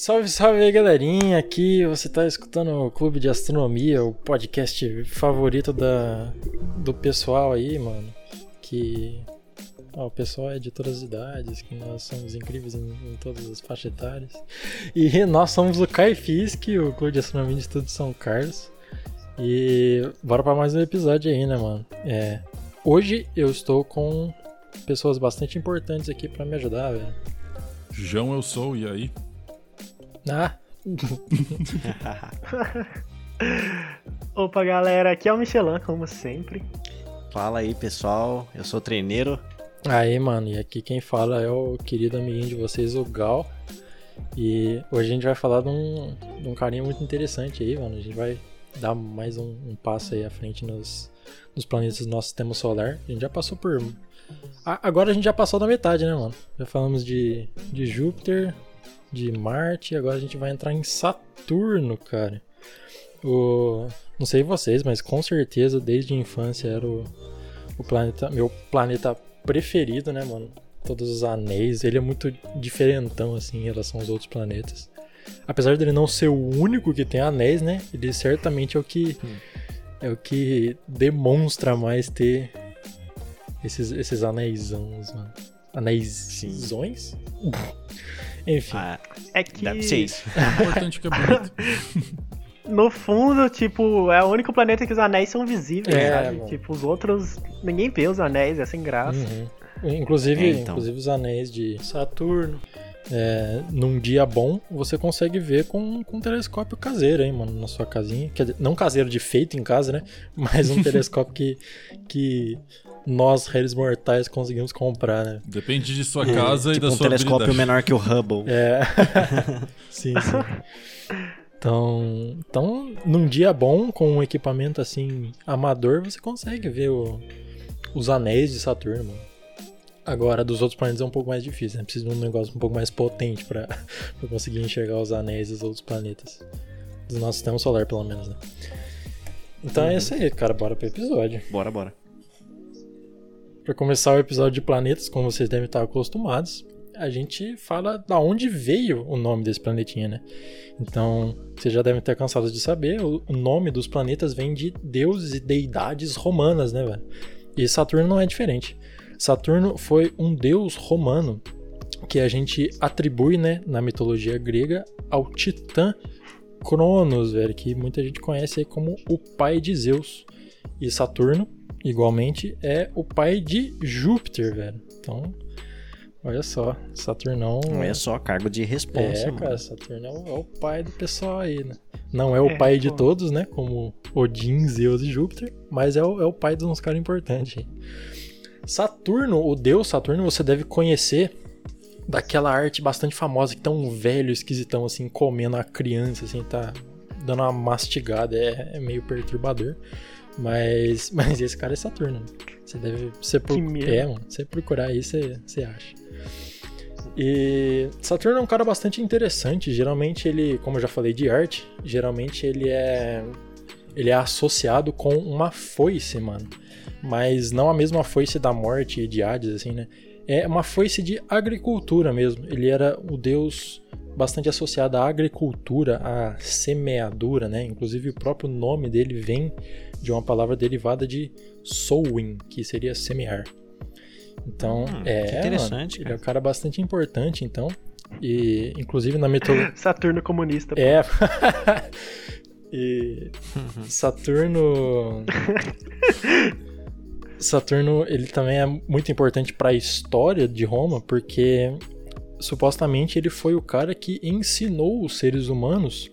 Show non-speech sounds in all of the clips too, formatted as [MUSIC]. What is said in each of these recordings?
Salve, salve aí, galerinha. Aqui você tá escutando o Clube de Astronomia, o podcast favorito da, do pessoal aí, mano. Que. Ó, o pessoal é de todas as idades, que nós somos incríveis em, em todas as faixas etárias. E nós somos o Caifisc, o Clube de Astronomia de Estudo de São Carlos. E bora pra mais um episódio aí, né, mano? É. Hoje eu estou com pessoas bastante importantes aqui para me ajudar, velho. João, eu sou, e aí? Ah. [LAUGHS] Opa, galera, aqui é o Michelin, como sempre. Fala aí, pessoal. Eu sou treineiro. Aí, mano, e aqui quem fala é o querido amiguinho de vocês, o Gal. E hoje a gente vai falar de um, de um carinha muito interessante aí, mano. A gente vai dar mais um, um passo aí à frente nos, nos planetas do nosso sistema solar. A gente já passou por. agora a gente já passou da metade, né, mano? Já falamos de, de Júpiter, de Marte e agora a gente vai entrar em Saturno, cara. O, não sei vocês, mas com certeza desde a infância era o, o planeta, meu planeta preferido, né, mano? Todos os anéis, ele é muito diferentão assim em relação aos outros planetas. Apesar dele não ser o único que tem anéis, né? Ele certamente é o que hum. é o que demonstra mais ter esses esses anéis, mano. Anéisões? [LAUGHS] Enfim. Ah, é que. Deve ser isso. É importante que é bonito. [LAUGHS] no fundo, tipo, é o único planeta que os anéis são visíveis, é, sabe? Mano. Tipo, os outros. Ninguém vê os anéis, é sem graça. Uhum. Inclusive, é, então. inclusive os anéis de Saturno. É, num dia bom, você consegue ver com, com um telescópio caseiro, hein, mano, na sua casinha. Quer dizer, não caseiro de feito em casa, né? Mas um [LAUGHS] telescópio que, que nós, réis mortais, conseguimos comprar, né? Depende de sua casa é, e tipo da um sua telescópio habilidade. menor que o Hubble. É. [LAUGHS] sim, sim. Então, então, num dia bom, com um equipamento assim, amador, você consegue ver o, os anéis de Saturno, mano. Agora, dos outros planetas é um pouco mais difícil, né? Precisa de um negócio um pouco mais potente pra, [LAUGHS] pra conseguir enxergar os anéis dos outros planetas. Do nosso sistema solar, pelo menos, né? Então uhum. é isso aí, cara. Bora pro episódio. Bora, bora. Para começar o episódio de planetas, como vocês devem estar acostumados, a gente fala da onde veio o nome desse planetinha, né? Então, vocês já devem ter cansado de saber, o nome dos planetas vem de deuses e deidades romanas, né, velho? E Saturno não é diferente. Saturno foi um deus romano que a gente atribui, né, na mitologia grega ao titã Cronos, velho, que muita gente conhece aí como o pai de Zeus. E Saturno igualmente, é o pai de Júpiter, velho. Então, olha só, Saturnão. Olha só, cargo de responsa. É, mano. cara, Saturno é o, é o, pai do pessoal aí, né? Não é o é, pai pô. de todos, né? Como Odin, Zeus e Júpiter, mas é o, é o pai de uns caras importantes aí. Saturno, o deus Saturno, você deve conhecer daquela arte bastante famosa que tá um velho esquisitão assim, comendo a criança, assim, tá dando uma mastigada, é, é meio perturbador. Mas, [LAUGHS] mas esse cara é Saturno. Você deve. Você pro... É, mano. Você procurar aí, você, você acha. E Saturno é um cara bastante interessante. Geralmente ele, como eu já falei de arte, geralmente ele é ele é associado com uma foice, mano. Mas não a mesma foice da morte e de Hades, assim, né? É uma foice de agricultura mesmo. Ele era o deus bastante associado à agricultura, à semeadura, né? Inclusive o próprio nome dele vem de uma palavra derivada de sowing, que seria semear. Então, hum, é, interessante, mano, ele é um cara bastante importante, então. E inclusive na mitologia [LAUGHS] Saturno comunista. Pô. É. [LAUGHS] e Saturno Saturno, ele também é muito importante para a história de Roma, porque supostamente ele foi o cara que ensinou os seres humanos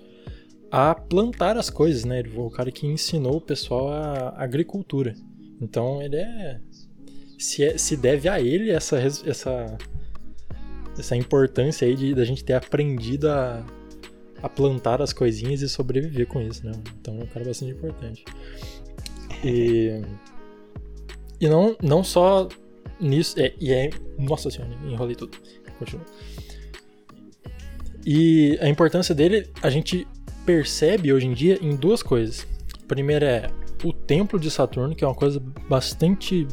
a plantar as coisas, né? Ele foi o cara que ensinou o pessoal a agricultura. Então ele é se, é, se deve a ele essa essa essa importância aí de da gente ter aprendido a, a plantar as coisinhas e sobreviver com isso, né? Então é um cara bastante importante. E e não não só nisso, é, e é nossa senhora, enrolei tudo. Continua. E a importância dele, a gente percebe hoje em dia em duas coisas. A primeira é o Templo de Saturno, que é uma coisa bastante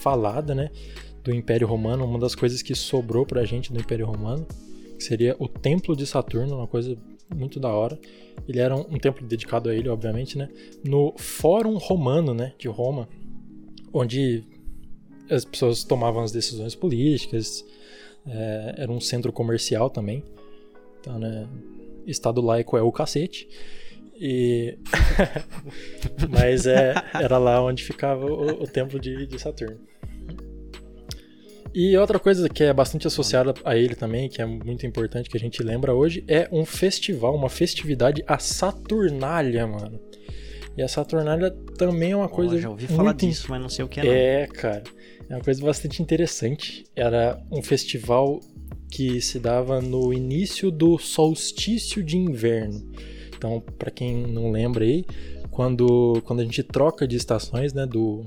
falada, né? Do Império Romano, uma das coisas que sobrou pra gente do Império Romano, que seria o Templo de Saturno, uma coisa muito da hora. Ele era um, um templo dedicado a ele, obviamente, né? No Fórum Romano, né, de Roma, onde as pessoas tomavam as decisões políticas, é, era um centro comercial também. Então, né, Estado laico é o cacete. E... [LAUGHS] Mas é, era lá onde ficava o, o templo de, de Saturno. E outra coisa que é bastante associada a ele também, que é muito importante que a gente lembra hoje, é um festival, uma festividade, a Saturnália, mano. E a Saturnália também é uma coisa. Oh, já ouvi falar disso, mas não sei o que é. É, cara. É uma coisa bastante interessante. Era um festival que se dava no início do solstício de inverno. Então, para quem não lembra aí, quando, quando a gente troca de estações, né, do,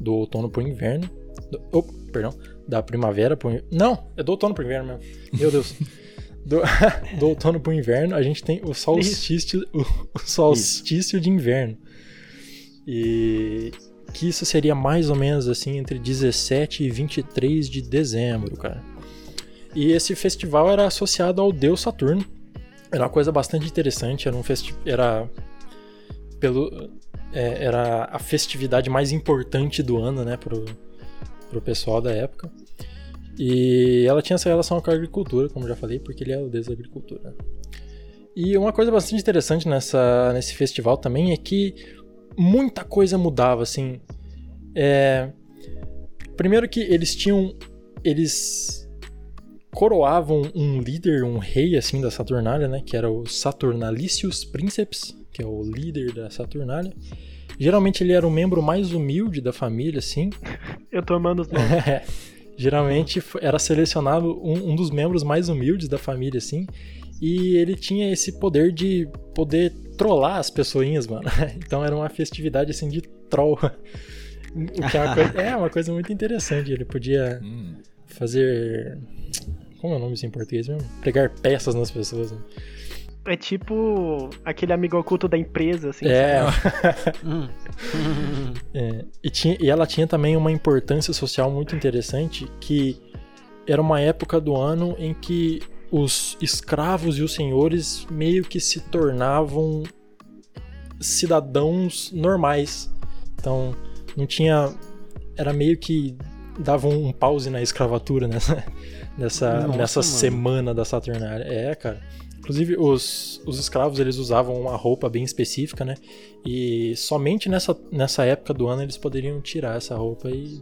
do outono para o inverno, do, oh, perdão, da primavera para não, é do outono para o inverno mesmo. Meu Deus. [LAUGHS] Do, [LAUGHS] do outono para o inverno, a gente tem o solstício, o, o solstício de inverno. E que isso seria mais ou menos assim entre 17 e 23 de dezembro, cara. E esse festival era associado ao deus Saturno. Era uma coisa bastante interessante, era um era pelo é, era a festividade mais importante do ano, né, pro, pro pessoal da época. E ela tinha essa relação com a agricultura, como já falei, porque ele é o deus da agricultura. E uma coisa bastante interessante nessa, nesse festival também é que muita coisa mudava, assim. É... Primeiro que eles tinham. Eles coroavam um líder, um rei, assim, da Saturnália, né? Que era o Saturnalicius Princeps, que é o líder da Saturnália. Geralmente ele era o membro mais humilde da família, assim. [LAUGHS] Eu tô amando os nomes. [LAUGHS] Geralmente era selecionado um, um dos membros mais humildes da família, assim. E ele tinha esse poder de poder trollar as pessoinhas, mano. [LAUGHS] Então era uma festividade assim de troll. O que é uma, coisa, é uma coisa muito interessante. Ele podia hum. fazer. Como é o nome isso em português mesmo? Pregar peças nas pessoas. Né? É tipo aquele amigo oculto da empresa, assim. É. [LAUGHS] [LAUGHS] é. E, tinha, e ela tinha também uma importância social muito interessante que era uma época do ano em que os escravos e os senhores meio que se tornavam cidadãos normais. Então, não tinha. Era meio que dava um pause na escravatura nessa, [LAUGHS] nessa, Nossa, nessa semana da Saturnália. É, cara. Inclusive, os, os escravos eles usavam uma roupa bem específica, né? E somente nessa, nessa época do ano eles poderiam tirar essa roupa e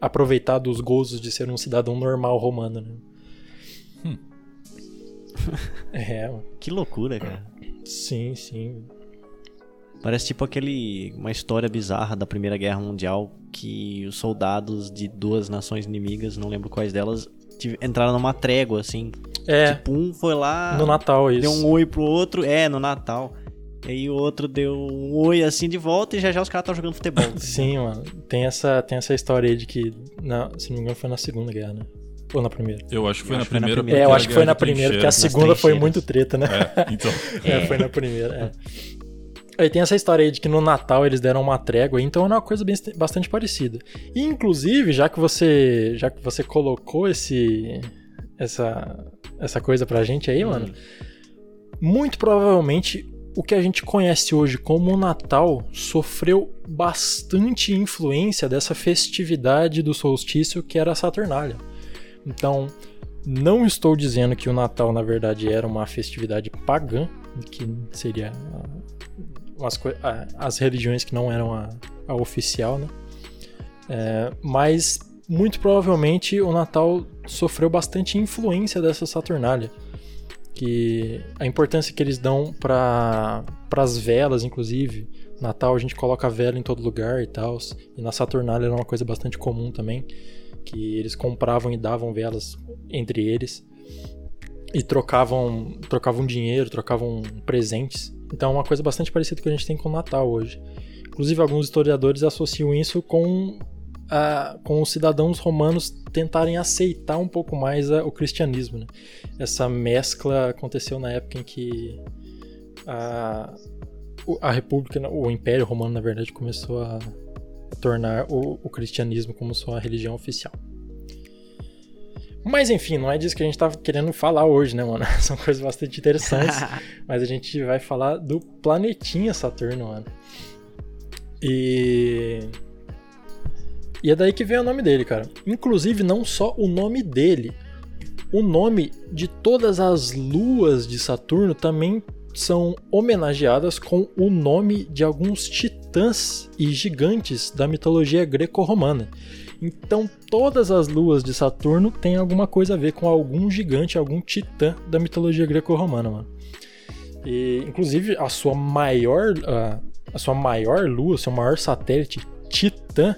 aproveitar dos gozos de ser um cidadão normal romano, né? Hum. [LAUGHS] é. Que loucura, cara. Sim, sim. Parece tipo aquele uma história bizarra da Primeira Guerra Mundial que os soldados de duas nações inimigas, não lembro quais delas, entraram numa trégua assim. É. Tipo, um foi lá no Natal isso. Deu um oi pro outro, é, no Natal. E aí o outro deu um oi assim de volta e já já os caras estavam jogando futebol. [LAUGHS] Sim, mano. Tem essa, tem essa história aí de que, na, se não me engano, foi na Segunda Guerra, né? Ou na primeira? Eu acho que foi, na, primeira, foi na primeira. É, eu acho que foi na primeira, porque a segunda foi muito treta, né? É, então. [LAUGHS] é, foi na primeira, é. [LAUGHS] Aí tem essa história aí de que no Natal eles deram uma trégua, então é uma coisa bem, bastante parecida. E, inclusive, já que você já que você colocou esse essa essa coisa pra gente aí, hum. mano, muito provavelmente o que a gente conhece hoje como o Natal sofreu bastante influência dessa festividade do solstício que era a Saturnália. Então, não estou dizendo que o Natal na verdade era uma festividade pagã, que seria as, religiões que não eram a, a oficial, né? É, mas muito provavelmente o Natal sofreu bastante influência dessa Saturnália. Que a importância que eles dão para as velas, inclusive. Natal a gente coloca vela em todo lugar e tal. E na Saturnália era uma coisa bastante comum também. Que eles compravam e davam velas entre eles. E trocavam, trocavam dinheiro, trocavam presentes então é uma coisa bastante parecida com a gente tem com o Natal hoje. Inclusive, alguns historiadores associam isso com, com os cidadãos romanos tentarem aceitar um pouco mais o cristianismo. Né? Essa mescla aconteceu na época em que a, a República, o Império Romano, na verdade, começou a, a tornar o, o cristianismo como sua religião oficial. Mas enfim, não é disso que a gente tá querendo falar hoje, né, mano? [LAUGHS] São coisas bastante interessantes. [LAUGHS] mas a gente vai falar do planetinha Saturno, mano. E. E é daí que vem o nome dele, cara. Inclusive, não só o nome dele, o nome de todas as luas de Saturno também são homenageadas com o nome de alguns titãs e gigantes da mitologia greco-romana. Então, todas as luas de Saturno têm alguma coisa a ver com algum gigante, algum titã da mitologia greco-romana, mano. E, inclusive, a sua maior, a, a sua maior lua, seu maior satélite, Titã,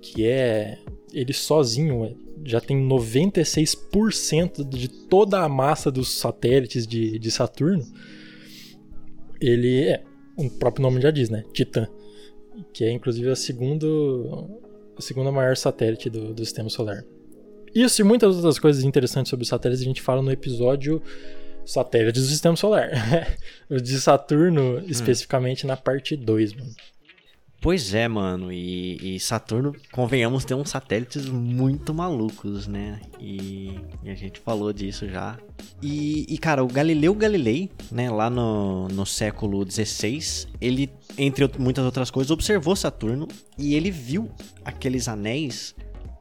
que é ele sozinho, já tem 96% de toda a massa dos satélites de, de Saturno. Ele é, o próprio nome já diz, né? Titã. Que é inclusive a segunda, a segunda maior satélite do, do sistema solar. Isso e muitas outras coisas interessantes sobre os satélites a gente fala no episódio Satélites do Sistema Solar. o [LAUGHS] de Saturno, hum. especificamente na parte 2, mano. Pois é, mano, e, e, Saturno, convenhamos, tem uns satélites muito malucos, né? E, e a gente falou disso já. E, e, cara, o Galileu Galilei, né, lá no, no século XVI, ele, entre muitas outras coisas, observou Saturno e ele viu aqueles anéis.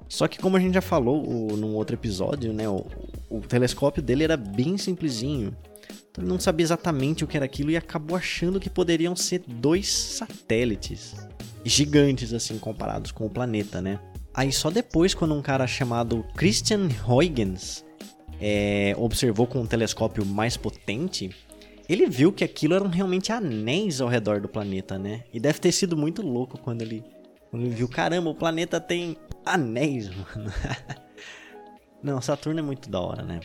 Só que, como a gente já falou o, num outro episódio, né, o, o telescópio dele era bem simplesinho. Então ele não sabia exatamente o que era aquilo e acabou achando que poderiam ser dois satélites gigantes assim comparados com o planeta, né? Aí só depois quando um cara chamado Christian Huygens é, observou com um telescópio mais potente, ele viu que aquilo eram realmente anéis ao redor do planeta, né? E deve ter sido muito louco quando ele, quando ele viu, caramba, o planeta tem anéis, [LAUGHS] mano. Não, Saturno é muito da hora, né?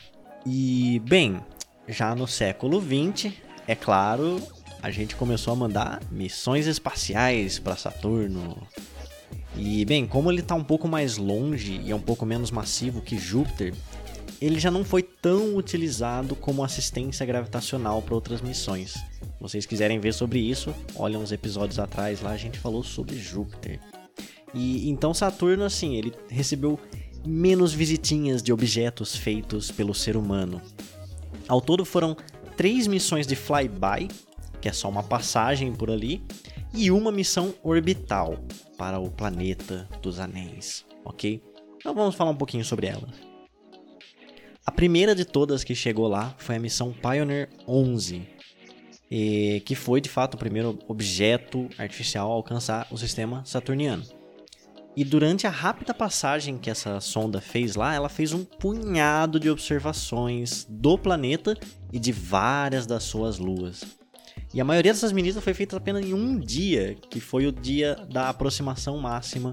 E, bem, já no século 20, é claro, a gente começou a mandar missões espaciais para Saturno. E, bem, como ele está um pouco mais longe e é um pouco menos massivo que Júpiter, ele já não foi tão utilizado como assistência gravitacional para outras missões. Se vocês quiserem ver sobre isso, olhem uns episódios atrás lá, a gente falou sobre Júpiter. E então Saturno, assim, ele recebeu menos visitinhas de objetos feitos pelo ser humano. Ao todo foram três missões de flyby, que é só uma passagem por ali, e uma missão orbital para o planeta dos anéis, ok? Então vamos falar um pouquinho sobre elas. A primeira de todas que chegou lá foi a missão Pioneer 11, que foi de fato o primeiro objeto artificial a alcançar o sistema saturniano. E durante a rápida passagem que essa sonda fez lá, ela fez um punhado de observações do planeta e de várias das suas luas. E a maioria dessas medidas foi feita apenas em um dia, que foi o dia da aproximação máxima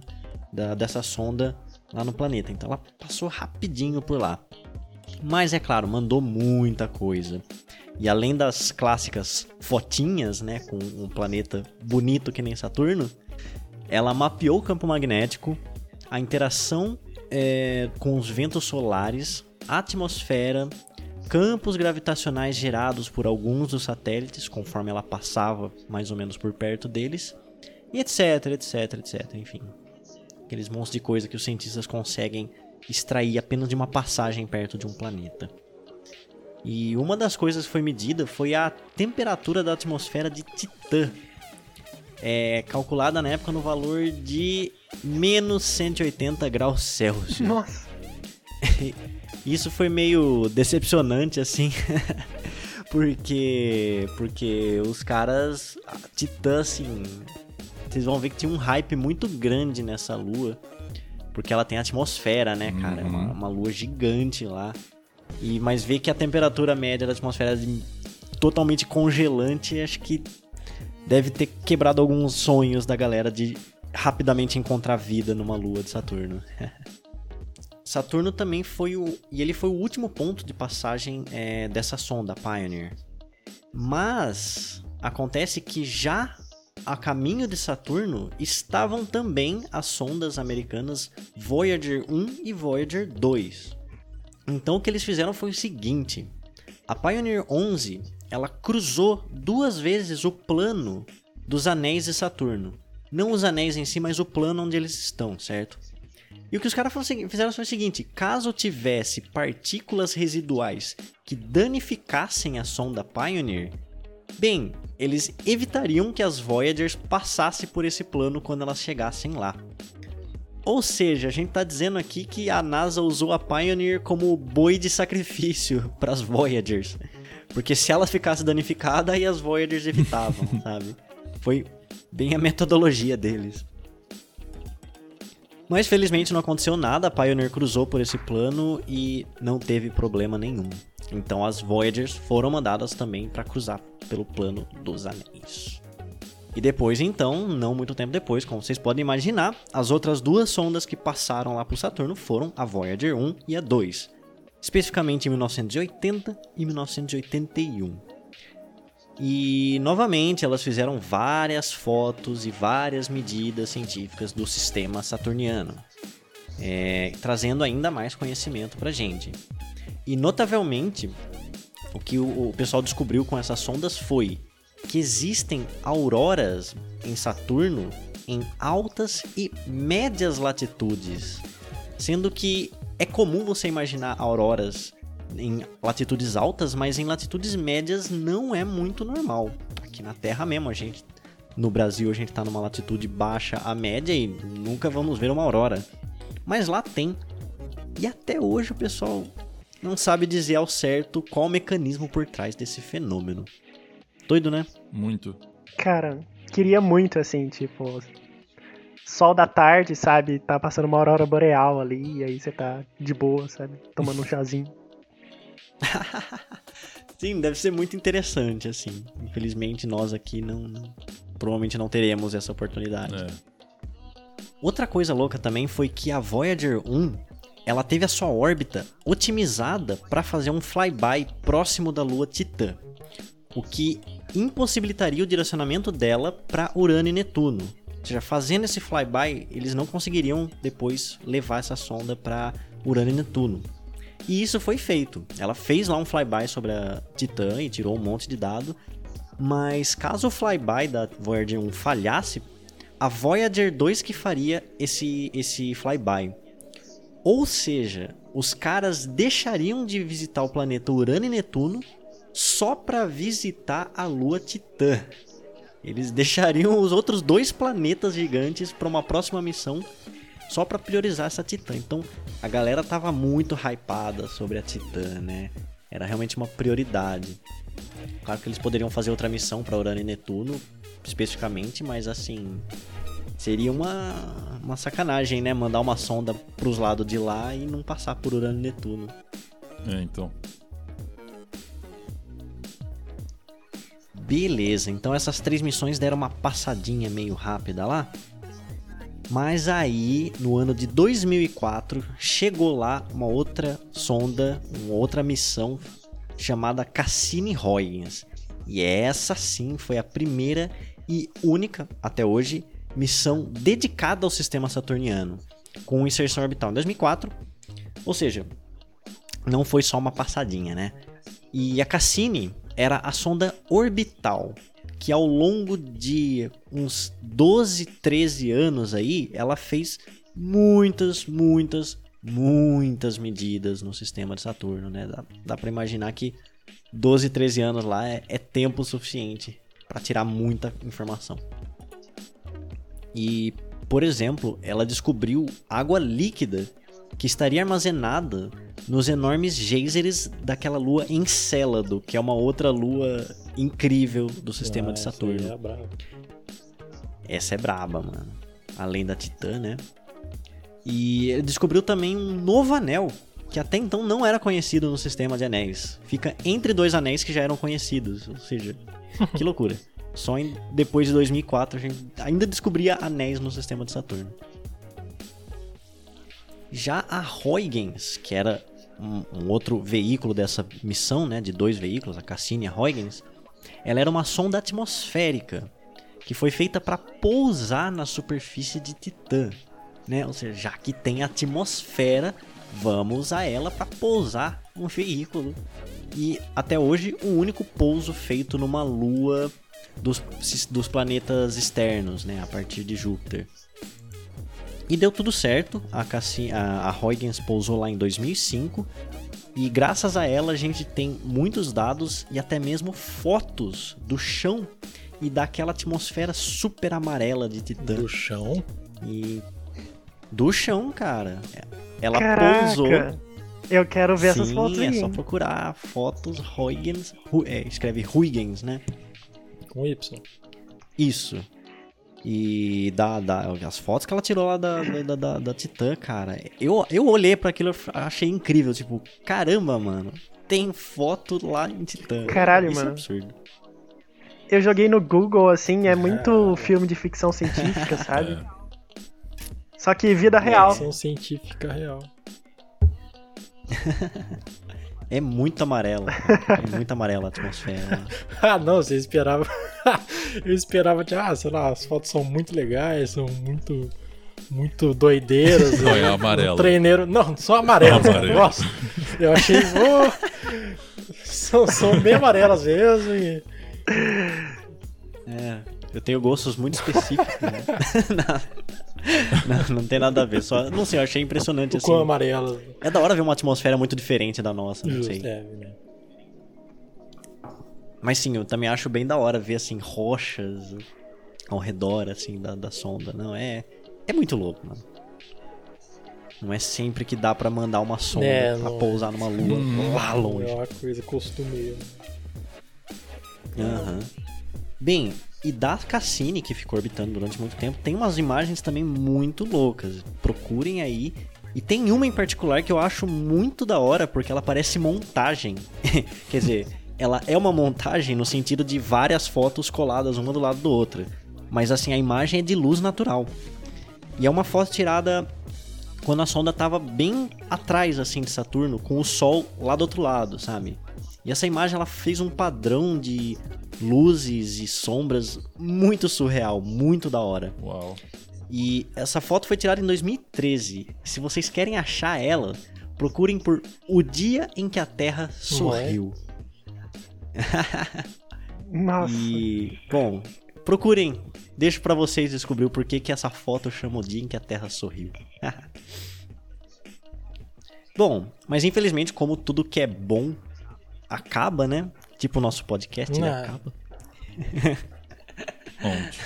da, dessa sonda lá no planeta. Então ela passou rapidinho por lá. Mas é claro, mandou muita coisa. E além das clássicas fotinhas, né, com um planeta bonito que nem Saturno, ela mapeou o campo magnético, a interação é, com os ventos solares, a atmosfera, campos gravitacionais gerados por alguns dos satélites, conforme ela passava mais ou menos por perto deles, e etc, etc, etc, enfim. Aqueles monstros de coisa que os cientistas conseguem extrair apenas de uma passagem perto de um planeta. E uma das coisas que foi medida foi a temperatura da atmosfera de Titã, é, calculada na época no valor de menos 180 graus Celsius. Nossa! [LAUGHS] Isso foi meio decepcionante, assim, [LAUGHS] porque, porque os caras, Titã, assim, vocês vão ver que tinha um hype muito grande nessa lua, porque ela tem atmosfera, né, cara? Uhum. É uma, uhum. uma, lua gigante lá. E, mas ver que a temperatura média da atmosfera é totalmente congelante, acho que deve ter quebrado alguns sonhos da galera de rapidamente encontrar vida numa lua de Saturno. [LAUGHS] Saturno também foi o. E ele foi o último ponto de passagem é, dessa sonda, Pioneer. Mas acontece que já a caminho de Saturno estavam também as sondas americanas Voyager 1 e Voyager 2. Então o que eles fizeram foi o seguinte: a Pioneer 11 ela cruzou duas vezes o plano dos anéis de Saturno. Não os anéis em si, mas o plano onde eles estão, certo? E o que os caras fizeram foi o seguinte: caso tivesse partículas residuais que danificassem a sonda Pioneer, bem, eles evitariam que as Voyagers passassem por esse plano quando elas chegassem lá. Ou seja, a gente está dizendo aqui que a NASA usou a Pioneer como boi de sacrifício [LAUGHS] para as Voyagers. Porque se elas ficassem danificadas, aí as Voyagers evitavam, [LAUGHS] sabe? Foi bem a metodologia deles. Mas felizmente não aconteceu nada, a Pioneer cruzou por esse plano e não teve problema nenhum. Então as Voyagers foram mandadas também para cruzar pelo plano dos anéis. E depois, então, não muito tempo depois, como vocês podem imaginar, as outras duas sondas que passaram lá para o Saturno foram a Voyager 1 e a 2, especificamente em 1980 e 1981. E novamente elas fizeram várias fotos e várias medidas científicas do sistema saturniano, é, trazendo ainda mais conhecimento para gente. E notavelmente, o que o, o pessoal descobriu com essas sondas foi que existem auroras em Saturno em altas e médias latitudes, sendo que é comum você imaginar auroras em latitudes altas, mas em latitudes médias não é muito normal. Aqui na Terra mesmo, a gente no Brasil a gente tá numa latitude baixa a média e nunca vamos ver uma aurora. Mas lá tem. E até hoje o pessoal não sabe dizer ao certo qual o mecanismo por trás desse fenômeno. Doido, né? Muito. Cara, queria muito assim, tipo, sol da tarde, sabe? Tá passando uma aurora boreal ali, e aí você tá de boa, sabe? Tomando um chazinho. [LAUGHS] Sim, deve ser muito interessante, assim. Infelizmente, nós aqui não, não provavelmente não teremos essa oportunidade. É. Outra coisa louca também foi que a Voyager 1, ela teve a sua órbita otimizada para fazer um flyby próximo da lua Titã, o que impossibilitaria o direcionamento dela para Urano e Netuno. Ou seja, fazendo esse flyby, eles não conseguiriam depois levar essa sonda para Urano e Netuno. E isso foi feito. Ela fez lá um flyby sobre a Titã e tirou um monte de dado. Mas caso o flyby da Voyager 1 falhasse, a Voyager 2 que faria esse, esse flyby. Ou seja, os caras deixariam de visitar o planeta Urano e Netuno só para visitar a Lua Titã. Eles [LAUGHS] deixariam os outros dois planetas gigantes para uma próxima missão só para priorizar essa Titã. Então a galera tava muito hypada sobre a Titã, né? Era realmente uma prioridade. Claro que eles poderiam fazer outra missão para Urano e Netuno, especificamente, mas assim. Seria uma, uma sacanagem, né? Mandar uma sonda pros lados de lá e não passar por Urano e Netuno. É, então. Beleza, então essas três missões deram uma passadinha meio rápida lá. Mas aí, no ano de 2004, chegou lá uma outra sonda, uma outra missão chamada Cassini-Huygens. E essa sim foi a primeira e única, até hoje, missão dedicada ao sistema saturniano, com inserção orbital em 2004. Ou seja, não foi só uma passadinha, né? E a Cassini era a sonda orbital que ao longo de uns 12, 13 anos aí, ela fez muitas, muitas, muitas medidas no sistema de Saturno, né? Dá, dá para imaginar que 12, 13 anos lá é, é tempo suficiente para tirar muita informação. E, por exemplo, ela descobriu água líquida que estaria armazenada nos enormes geysers daquela lua Encélado, que é uma outra lua incrível do sistema ah, de Saturno. Essa, é essa é braba, mano. Além da Titã, né? E ele descobriu também um novo anel, que até então não era conhecido no sistema de anéis. Fica entre dois anéis que já eram conhecidos. Ou seja, [LAUGHS] que loucura. Só em, depois de 2004 a gente ainda descobria anéis no sistema de Saturno. Já a Huygens, que era um, um, outro veículo dessa missão, né, de dois veículos, a Cassini e a Huygens, ela era uma sonda atmosférica que foi feita para pousar na superfície de Titã, né? Ou seja, já que tem atmosfera, vamos usar ela para pousar um veículo. E até hoje o único pouso feito numa lua dos, dos planetas externos, né, a partir de Júpiter. E deu tudo certo, a, Cassi a, a Huygens pousou lá em 2005 e graças a ela a gente tem muitos dados e até mesmo fotos do chão e daquela atmosfera super amarela de Titã. Do chão. E do chão, cara. Ela Caraca. pousou. Eu quero ver Sim, essas fotos é aí. só procurar fotos Huygens. Hu- é, escreve Huygens, né? Com Y. Isso. E da, da- as fotos que ela tirou lá da, da, da, da Titã, cara. Eu, eu olhei pra aquilo e achei incrível. Tipo, caramba, mano. Tem foto lá em Titã. Caralho, Isso mano. É absurdo. Eu joguei no Google, assim, é muito filme de ficção científica, [LAUGHS] sabe? Só que vida real. Ação científica real. [LAUGHS] É muito amarela. É muito amarela a atmosfera. [LAUGHS] Ah, não, você esperava. Eu esperava de, ah, sei lá, as fotos são muito legais, são muito. Muito doideiras. Não, é Eu- amarelo. Um treineiro. Não, são amarelas. Amarelo. Nossa, eu achei. ô, são, são bem amarelas mesmo. E... É, eu tenho gostos muito específicos, né? [LAUGHS] não, não, tem nada a ver, só. Não sei, eu achei impressionante O assim. quão amarelas. É da hora ver uma atmosfera muito diferente da nossa, não Justo, sei. é, né? Mas sim, eu também acho bem da hora ver assim rochas ao redor assim da, da sonda. Não é é muito louco, mano. Não é sempre que dá pra mandar uma sonda É, pra não- pousar numa lua lá longe. É uma coisa costumeira. Aham. Bem, e da Cassini, que ficou orbitando durante muito tempo, tem umas imagens também muito loucas. Procurem aí. E tem uma em particular que eu acho muito da hora, porque ela parece montagem. [LAUGHS] Quer dizer, ela é uma montagem no sentido de várias fotos coladas uma do lado do outra. Mas assim, a imagem é de luz natural. E é uma foto tirada quando a sonda tava bem atrás assim de Saturno, com o Sol lá do outro lado, sabe? E essa imagem ela fez um padrão de luzes e sombras muito surreal, muito da hora. Uau. E essa foto foi tirada em 2013. Se vocês querem achar ela, procurem por O Dia em que a Terra Sorriu. [LAUGHS] Nossa. E, bom, procurem. Deixo pra vocês descobrir o porquê que essa foto chama o dia em que a Terra sorriu. [LAUGHS] bom, mas infelizmente, como tudo que é bom acaba, né? Tipo o nosso podcast, ele Não. acaba. [LAUGHS] Onde?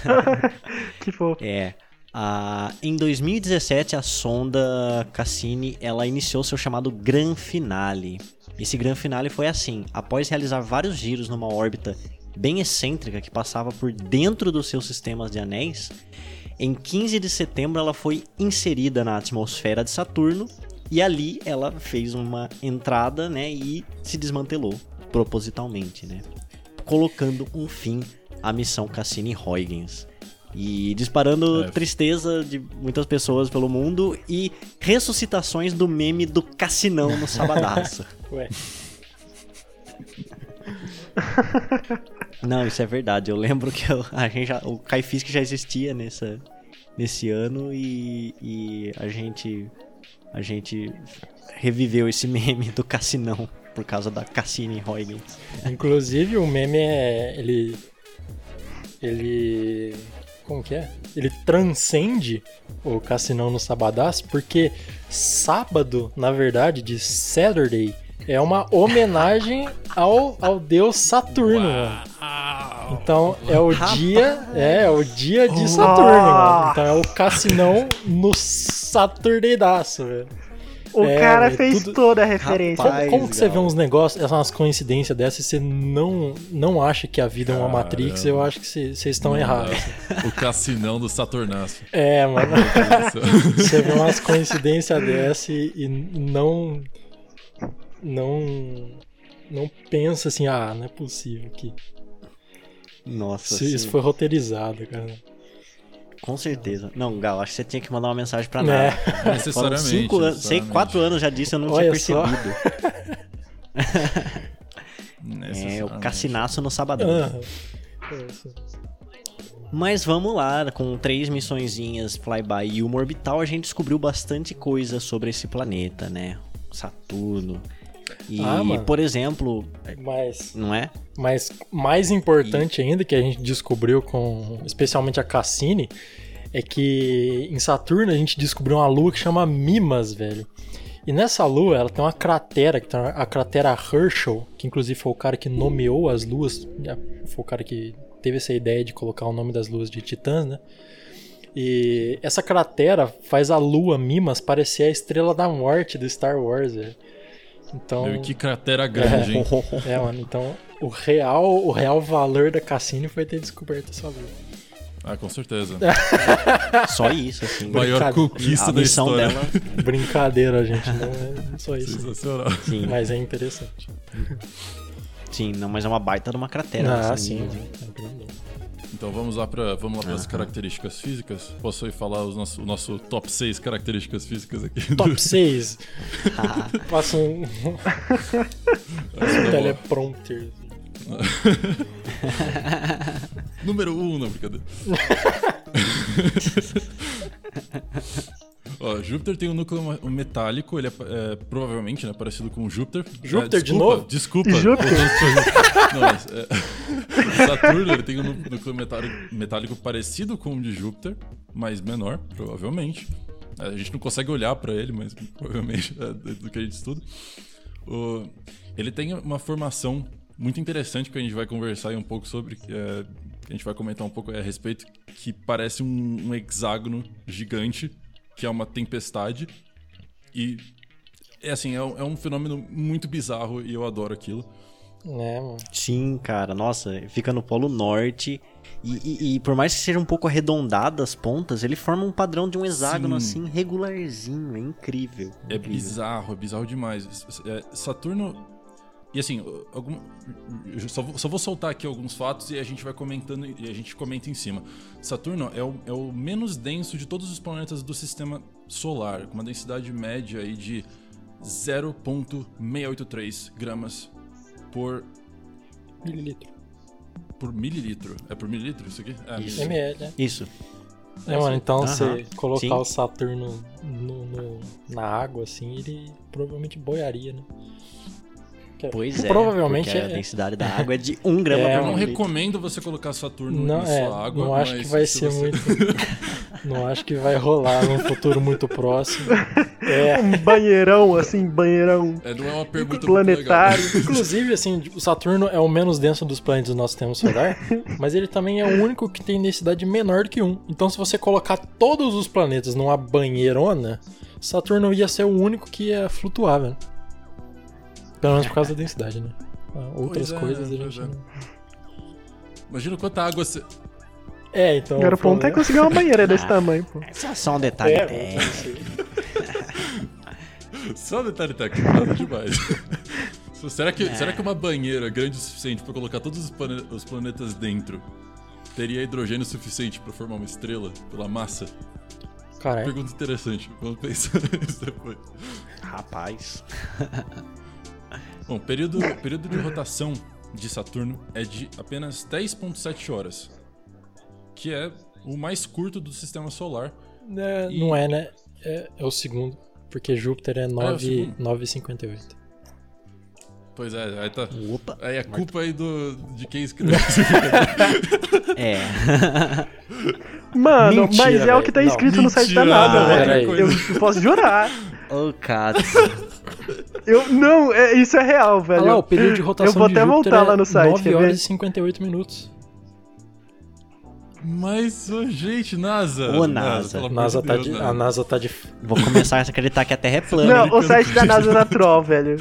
Que fofo. É. a- em 2017, a sonda Cassini ela iniciou seu chamado Gran Finale. Esse Gran Finale foi assim: após realizar vários giros numa órbita bem excêntrica que passava por dentro dos seus sistemas de anéis, em 15 de setembro ela foi inserida na atmosfera de Saturno e ali ela fez uma entrada, né, e se desmantelou propositalmente, né, colocando um fim à missão Cassini-Huygens e disparando É. tristeza de muitas pessoas pelo mundo e ressuscitações do meme do Cassinão no sabadaço. [LAUGHS] Ué, Não, isso é verdade. Eu lembro que eu- a gente já, o Caifisk já existia nessa, nesse ano e, e a gente a gente reviveu esse meme do Cassinão por causa da Cassini Huygens. inclusive o meme é. Ele. Ele. Como que é? Ele transcende o Cassinão no Sabadás, porque sábado, na verdade, de Saturday, é uma homenagem ao, ao deus Saturno, mano. Então é o dia, é, é o dia de Saturno, mano. Então é o Cassinão no Saturdaydaço, velho. O É, cara velho, fez tudo- toda a referência. Como, Rapaz, como que você vê uns negócios, essas umas coincidências dessas e você não, não acha que a vida é uma Caramba. Matrix? Eu acho que você- vocês estão Não errados. dá. O cassinão do Saturnaço. [LAUGHS] É, mano. [LAUGHS] Você vê umas coincidências dessas e, e não. Não. Não pensa assim, ah, não é possível que Nossa, isso, isso foi roteirizado, cara. Com certeza. Não, Gal, acho que você tinha que mandar uma mensagem pra Né? nada. Foram [LAUGHS] Necessariamente. cinco anos, sei, quatro anos já disse, eu não Olha tinha percebido. [LAUGHS] É, o. Cassinaço no sabadão. Isso. Mas vamos lá, com três missõezinhas flyby e uma orbital, a gente descobriu bastante coisa sobre esse planeta, né? Saturno. E, Ah, por exemplo, Mas. não é? Mas mais importante ainda que a gente descobriu com especialmente a Cassini é que em Saturno a gente descobriu uma lua que chama Mimas, velho. E nessa lua ela tem uma cratera, que tem a cratera Herschel, que inclusive foi o cara que nomeou as luas, foi o cara que teve essa ideia de colocar o nome das luas de Titãs, né? E essa cratera faz a lua Mimas parecer a estrela da morte do Star Wars, velho. Então, Meu, que cratera grande, é, hein? É, mano, então o real, o real valor da Cassini foi ter descoberto essa lua. Ah, com certeza. [LAUGHS] Só isso, assim. Maior conquista da missão história. dela. Brincadeira, gente, não é só isso. Sensacional. Sim, Mas é interessante. sim, não, mas é uma baita de uma cratera. Ah, assim, sim. né? Então vamos lá para vamos lá para as Aham. características físicas. Posso aí falar os nosso, o nosso top 6 características físicas aqui? Top 6. [LAUGHS] Ah, Passa um é teleprompter. [LAUGHS] Número 1, um, não, brincadeira. [LAUGHS] Ó, Júpiter tem um núcleo metálico, ele é, é, provavelmente né, parecido com Júpiter. Júpiter É, de desculpa, novo? Desculpa. Júpiter? Não, mas, é, [LAUGHS] Saturno ele tem um nú- núcleo metálico, metálico parecido com o de Júpiter, mas menor, provavelmente. É, A gente não consegue olhar pra ele, mas provavelmente é do que a gente estuda. O- ele tem uma formação muito interessante que a gente vai conversar aí um pouco sobre, que é- que a gente vai comentar um pouco a respeito, que parece um, um hexágono gigante, que é uma tempestade. E é assim, é, um- é um fenômeno muito bizarro e eu adoro aquilo. Né, mano? Sim, cara, nossa, fica no Polo Norte. E, e- e por mais que seja um pouco arredondado as pontas, ele forma um padrão de um hexágono Sim. assim, regularzinho. É incrível. É incrível. bizarro, é bizarro demais. É, Saturno. E assim, algum, eu só, vou, só vou soltar aqui alguns fatos e a gente vai comentando e a gente comenta em cima. Saturno é o, é o menos denso de todos os planetas do sistema solar, com uma densidade média aí de 0,683 gramas por, Mililitro. por mililitro. É por mililitro isso aqui? É, Isso. mililitro. ml, né? Isso. É, mano, então Aham, você colocar sim. o Saturno no, no- na água, assim, ele provavelmente boiaria, né? Pois é. Provavelmente porque é- a densidade da água é de 1 [LAUGHS] grama É, por Eu não recomendo você colocar Saturno Não, em é, sua água, não acho mas que vai se ser você- muito. [LAUGHS] não acho que vai rolar num futuro muito próximo. É. Um banheirão, assim, banheirão É, não é uma pergunta planetário. muito legal. Inclusive, assim, o Saturno é o menos denso dos planetas do nosso sistema solar, [LAUGHS] mas ele também é o único que tem densidade menor do que um. Então, se você colocar todos os planetas numa banheirona, Saturno ia ser o único que ia flutuar, velho. Pelo menos por causa da densidade, né? Ah, Outras Pois é, coisas a gente é. não. Imagina quanta água você. É, então. Agora o ponto é conseguir uma banheira [LAUGHS] desse tamanho, pô. É só- um detalhe É, técnico. [LAUGHS] Só um detalhe técnico, nada demais. [LAUGHS] será, que, será que uma banheira grande o suficiente pra colocar todos os, plane- os planetas dentro teria hidrogênio suficiente pra formar uma estrela pela massa? Caralho. Pergunta interessante. Vamos pensar nisso depois. Rapaz. Bom, período, período de rotação de Saturno é de apenas 10,7 horas, que é o mais curto do sistema solar. É, E- Não é, né? É, é o segundo. Porque Júpiter é o 9 segundo? 9,58. Pois é, aí tá. Opa. Aí a culpa aí do, de quem escreveu. [LAUGHS] É. [LAUGHS] Mano, Mentira, mas é o velho. que tá Não, escrito no site da mentira, NASA, não, velho. peraí. Eu, eu posso jurar. Ô, Cato. [LAUGHS] Eu, não, é, isso é real, velho. Olha lá, o período de rotação eu vou de até Júpiter voltar é lá no site, 9 quer horas e 58 minutos. Mas, ô, gente, NASA. Ô, NASA. NASA, de tá Deus, de, NASA. a NASA tá de. Vou começar a acreditar que a Terra é plana. Não, o site da NASA na troll, velho.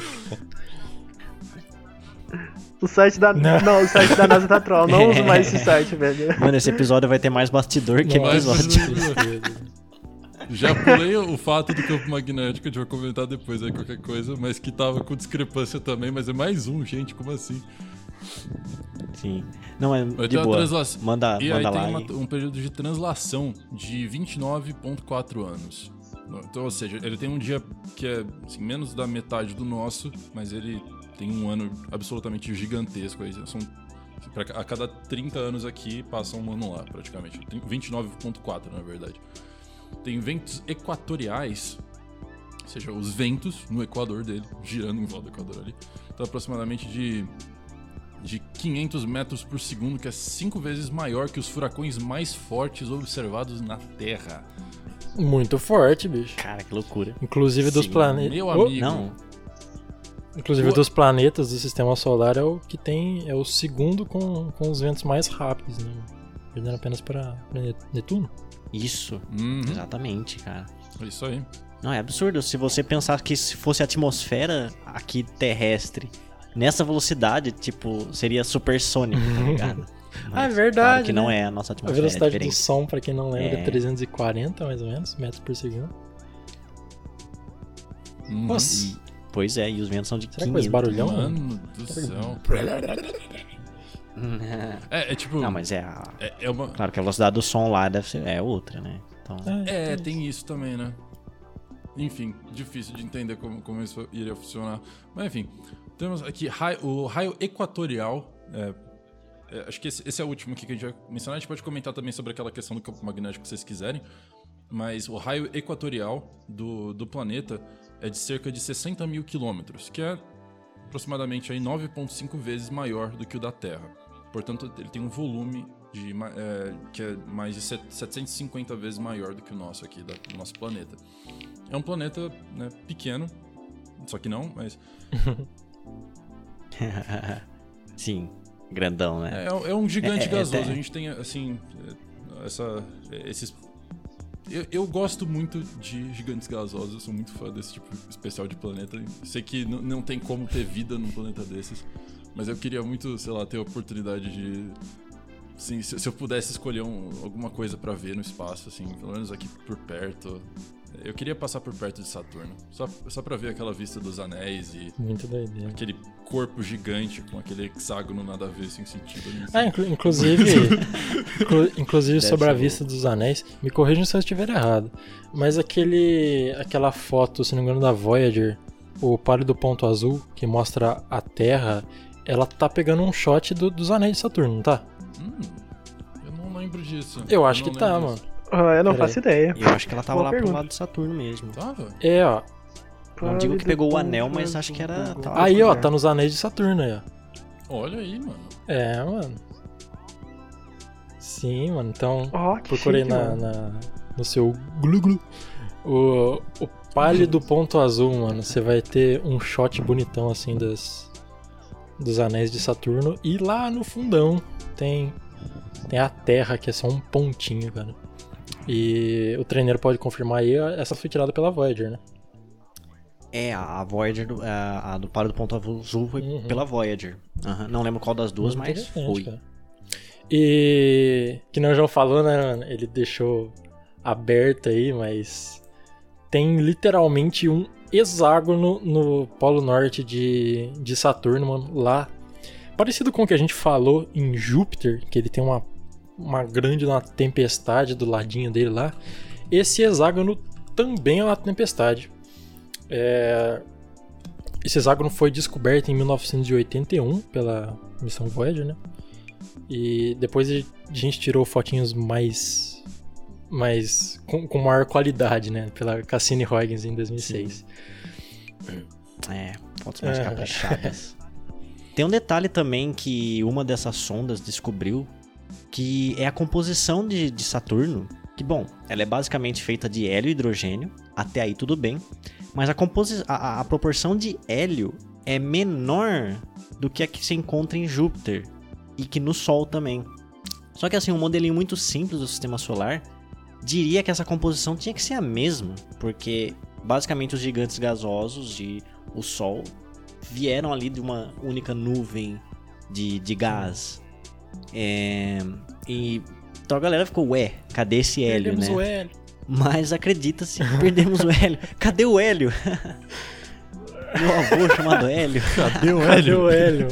O site da. Não. Não, o site da NASA tá troll. Não [LAUGHS] uso mais esse site, velho. Mano, esse episódio vai ter mais bastidor que Mas- episódio. [LAUGHS] Já pulei o fato do campo magnético, a gente vai comentar depois aí qualquer coisa, mas que tava com discrepância também, mas é mais um, gente, como assim? Sim. Não, é Vai de uma boa. translação. Manda, E aí manda tem lá. uma- e- um período de translação de 29,4 anos. Então, ou seja, ele tem um dia que é assim, menos da metade do nosso, mas ele tem um ano absolutamente gigantesco. Aí. São, a cada 30 anos aqui passa um ano lá, praticamente. Tem 29,4 na verdade. Tem ventos equatoriais, ou seja, os ventos no equador dele, girando em volta do equador ali. Então, aproximadamente de, de 500 metros por segundo, que é cinco vezes maior que os furacões mais fortes observados na Terra. Muito forte, bicho. Cara, que loucura. Inclusive dos Sim, planetas. Meu Oh, amigo. Não, inclusive Pô. dos planetas do sistema solar é o que tem. É o segundo com, com os ventos mais rápidos, né? Perdendo apenas para Netuno. Isso. Uhum, Exatamente, cara. é isso aí. Não, é absurdo. Se você pensar que se fosse a atmosfera aqui terrestre, nessa velocidade, tipo, seria supersônico, tá ligado? [LAUGHS] Ah, é verdade, Claro que não né? é a nossa A atmosfera. velocidade é do som, pra quem não lembra, é. É. 340 mais ou menos metros por segundo. Uhum. Nossa, E- pois é, e os ventos são de será que 500. faz barulhão? mano? Mano do céu. [LAUGHS] É, é tipo. Não, mas é, a- é, é uma. claro que a velocidade do som lá deve ser é outra, né? Então, É, tem isso também, né? Enfim, difícil de entender como, como isso iria funcionar. Mas enfim, temos aqui raio- o raio equatorial. é, é, acho que esse, esse é o último aqui que a gente vai mencionar. A gente pode comentar também sobre aquela questão do campo magnético que vocês quiserem. Mas o raio equatorial do, do planeta é de cerca de 60 mil quilômetros, que é aproximadamente aí 9,5 vezes maior do que o da Terra. Portanto, ele tem um volume de, é, que é mais de set- 750 vezes maior do que o nosso aqui, da- do nosso planeta. É um planeta né, pequeno, só que não, mas [LAUGHS] sim, grandão, né? é, é um gigante É, é, gasoso. é. A gente tem, assim, essa, esses... Eu, eu gosto muito de gigantes gasosos, eu sou muito fã desse tipo especial de planeta. Sei que não tem como ter vida num planeta desses, mas eu queria muito, sei lá, ter a oportunidade de... Assim, se, se eu pudesse escolher um- alguma coisa pra ver no espaço, assim, pelo menos aqui por perto... Eu queria passar por perto de Saturno, só, só pra ver aquela vista dos anéis e Muito doideira. aquele corpo gigante com aquele hexágono nada a ver sem sentido. nenhum. Ah, inclu- inclusive, [LAUGHS] inclu- inclusive Deve sobre a bom. vista dos anéis, me corrijam se eu estiver errado, mas aquele, aquela foto, se não me engano, da Voyager, o pálido ponto azul, que mostra a Terra, ela tá pegando um shot do- dos anéis de Saturno, não tá? Hum, eu não lembro disso. Eu acho não que tá, lembro mano. disso. Ah, eu não Pera faço ideia. Eu acho que ela tava Boa lá pro pergunta. lado de Saturno mesmo. Tava? É, ó. Não digo que pegou o anel, mas acho que era- Aí, ó, tá nos anéis de Saturno aí, ó. Olha aí, mano. É, mano. Sim, mano. Então, que procurei chique, na, mano. na- no seu glu glu o, o pálido ponto azul, mano. Você vai ter um shot bonitão assim das dos anéis de Saturno e lá no fundão tem tem a Terra que é só um pontinho, cara. E o treineiro pode confirmar aí, essa foi tirada pela Voyager, né? É, a Voyager, a, a do Paro do Ponto Azul foi Uhum. pela Voyager. Aham, Não lembro qual das duas, Muito mas foi. cara. E que não o João falou, né? Ele deixou aberto aí, mas tem literalmente um hexágono no Polo Norte de, de Saturno, mano, lá. Parecido com o que a gente falou em Júpiter, que ele tem uma, uma grande uma tempestade do ladinho dele lá. Esse hexágono também é uma tempestade. É, esse hexágono foi descoberto em 1981 pela missão Voyager, né? E depois a gente tirou fotinhos mais. Mais. com, com maior qualidade, né? Pela Cassini Huygens em 2006. É, fotos mais É. caprichadas. Tem um detalhe também que uma dessas sondas descobriu, que é a composição de, de Saturno. Que, bom, ela é basicamente feita de hélio e hidrogênio, até aí tudo bem. Mas a, a- a proporção de hélio é menor do que a que se encontra em Júpiter e que no Sol também. Só que assim, um modelinho muito simples do sistema solar diria que essa composição tinha que ser a mesma, porque basicamente os gigantes gasosos de o Sol vieram ali de uma única nuvem de, de gás. É, e então a galera ficou, ué, cadê esse hélio, Perdemos né? o hélio. Mas acredita-se que [LAUGHS] perdemos o hélio. Cadê o hélio? [LAUGHS] Meu avô chamado Hélio. Cadê [LAUGHS] o Cadê o hélio?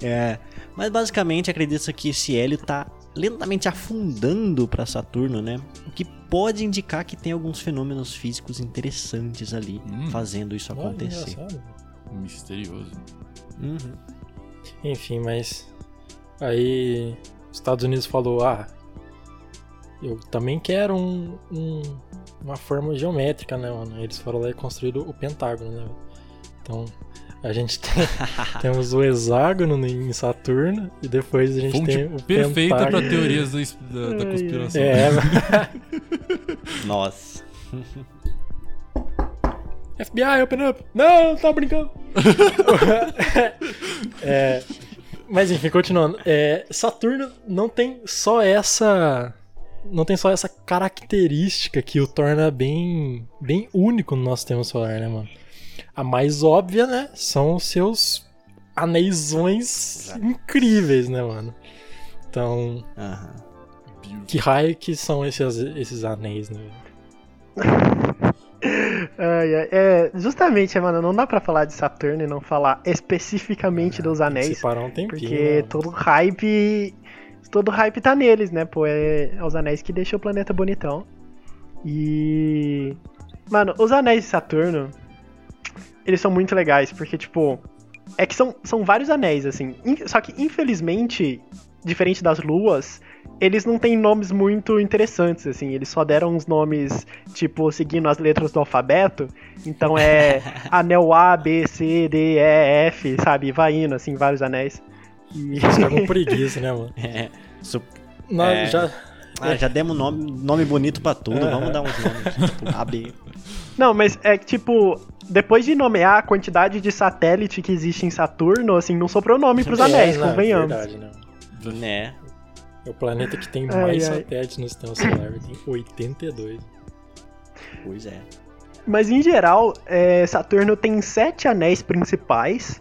É, mas basicamente acredita-se que esse hélio tá lentamente afundando para Saturno, né? O que pode indicar que tem alguns fenômenos físicos interessantes ali Hum. fazendo isso acontecer. engraçado. Misterioso. Uhum. Enfim, mas. Aí. Os Estados Unidos falou: ah. Eu também quero um, um- uma forma geométrica, né, mano? Eles foram lá e construíram o Pentágono, né? Então. A gente [LAUGHS] tem, temos o hexágono em Saturno e depois a gente Fonte tem o perfeita pra pentágono. teorias da, da, da conspiração. É, [LAUGHS] Nossa. [LAUGHS] FBI, open up! Não, tá brincando! É, mas enfim, continuando. É, Saturno não tem só essa. Não tem só essa característica que o torna bem, bem único no nosso sistema solar, né, mano? A mais óbvia, né? São os seus anéisões incríveis, né, mano? Então, Aham. que raio que são esses, esses anéis, né? [LAUGHS] Ai, ai, é, justamente, mano, não dá pra falar de Saturno e não falar especificamente dos Tem que anéis. separar um tempinho. Porque né, mano? todo hype. Todo hype tá neles, né? Pô, é, é os anéis que deixam o planeta bonitão. E. Mano, os anéis de Saturno. Eles são muito legais, porque, tipo. É que são, são vários anéis, assim. Só que, infelizmente, diferente das luas, eles não têm nomes muito interessantes, assim. Eles só deram uns nomes, tipo, seguindo as letras do alfabeto. Então é [LAUGHS] anel A, B, C, D, E, F, sabe? Vai indo, assim, vários anéis. E... Eles ficam com preguiça, né, mano? [LAUGHS] É. Su- Nós É. já. Ah, já demos nome, nome bonito pra tudo, vamos dar uns nomes. [LAUGHS] Tipo, AB. Não, mas é que, tipo, depois de nomear a quantidade de satélite que existe em Saturno, assim, não sobrou nome pros anéis, É, não, convenhamos. Verdade, né? Né? É o planeta que tem Ai, mais ai. satélites no sistema solar. Tem 82. Pois é. Mas em geral, é, Saturno tem sete anéis principais.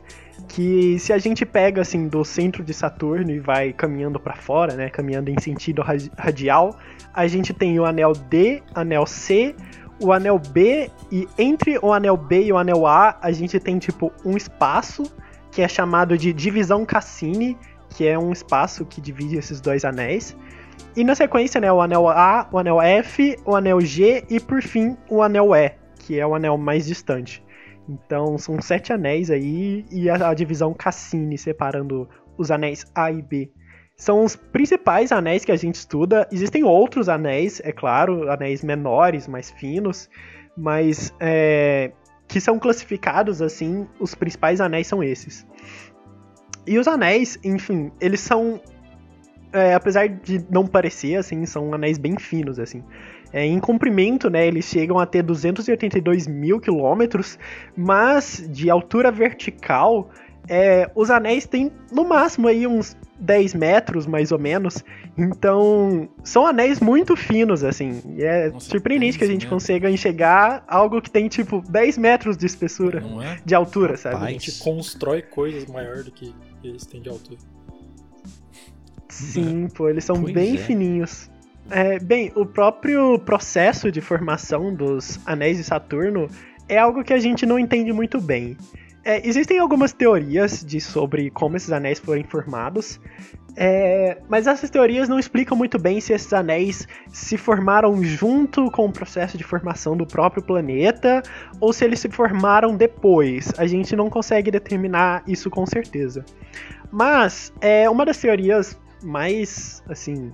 Que se a gente pega assim do centro de Saturno e vai caminhando pra fora, né, caminhando em sentido ra- radial, a gente tem o anel D, anel C, o anel B e entre o anel B e o anel A a gente tem tipo um espaço que é chamado de divisão Cassini, que é um espaço que divide esses dois anéis. E na sequência, né, o anel A, o anel F, o anel G e por fim o anel E, que é o anel mais distante. Então são sete anéis aí e a, a divisão Cassini separando os anéis A e B. São os principais anéis que a gente estuda. Existem outros anéis, é claro, anéis menores, mais finos, mas é, que são classificados assim. Os principais anéis são esses. E os anéis, enfim, eles são é, apesar de não parecer, assim, são anéis bem finos, assim. É, em comprimento, né, eles chegam a ter 282 mil quilômetros, mas de altura vertical, é, os anéis têm no máximo aí uns 10 metros, mais ou menos. Então, são anéis muito finos, assim. E é Nossa, surpreendente que a 10 gente metros. consiga enxergar algo que tem, tipo, 10 metros de espessura, Não é? de altura, sabe? A Rapaz. gente constrói coisas maior do que eles têm de altura. Sim, pô, eles são Pois bem é. fininhos. É, bem, o próprio processo de formação dos anéis de Saturno é algo que a gente não entende muito bem. É, existem algumas teorias de sobre como esses anéis foram formados, é, mas essas teorias não explicam muito bem se esses anéis se formaram junto com o processo de formação do próprio planeta ou se eles se formaram depois. A gente não consegue determinar isso com certeza. Mas é uma das teorias mais assim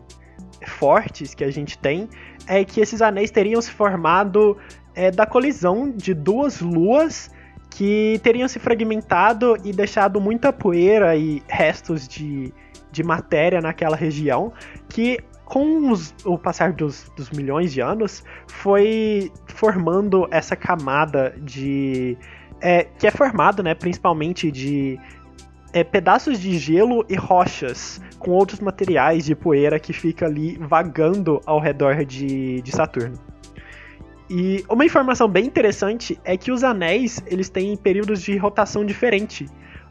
fortes que a gente tem é que esses anéis teriam se formado é, da colisão de duas luas que teriam se fragmentado e deixado muita poeira e restos de, de matéria naquela região que com os- o passar dos, dos milhões de anos foi formando essa camada de é, que é formado né, principalmente de é, pedaços de gelo e rochas com outros materiais de poeira que fica ali vagando ao redor de, de Saturno. E uma informação bem interessante é que os anéis eles têm períodos de rotação diferente.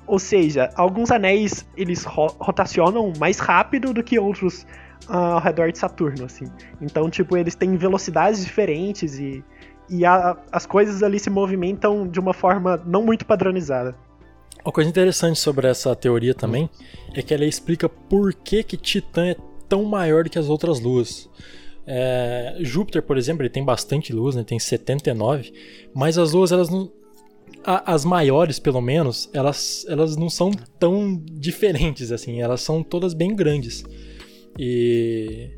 Ou seja, alguns anéis eles ro- rotacionam mais rápido do que outros ah, ao redor de Saturno, assim. Então, tipo, eles têm velocidades diferentes e, e a- as coisas ali se movimentam de uma forma não muito padronizada. Uma coisa interessante sobre essa teoria também é que ela explica por que, que Titã é tão maior do que as outras luas. É, Júpiter, por exemplo, ele tem bastante luz, né? tem 79, mas as luas, elas não. as maiores, pelo menos, elas, elas não são tão diferentes assim, elas são todas bem grandes. E.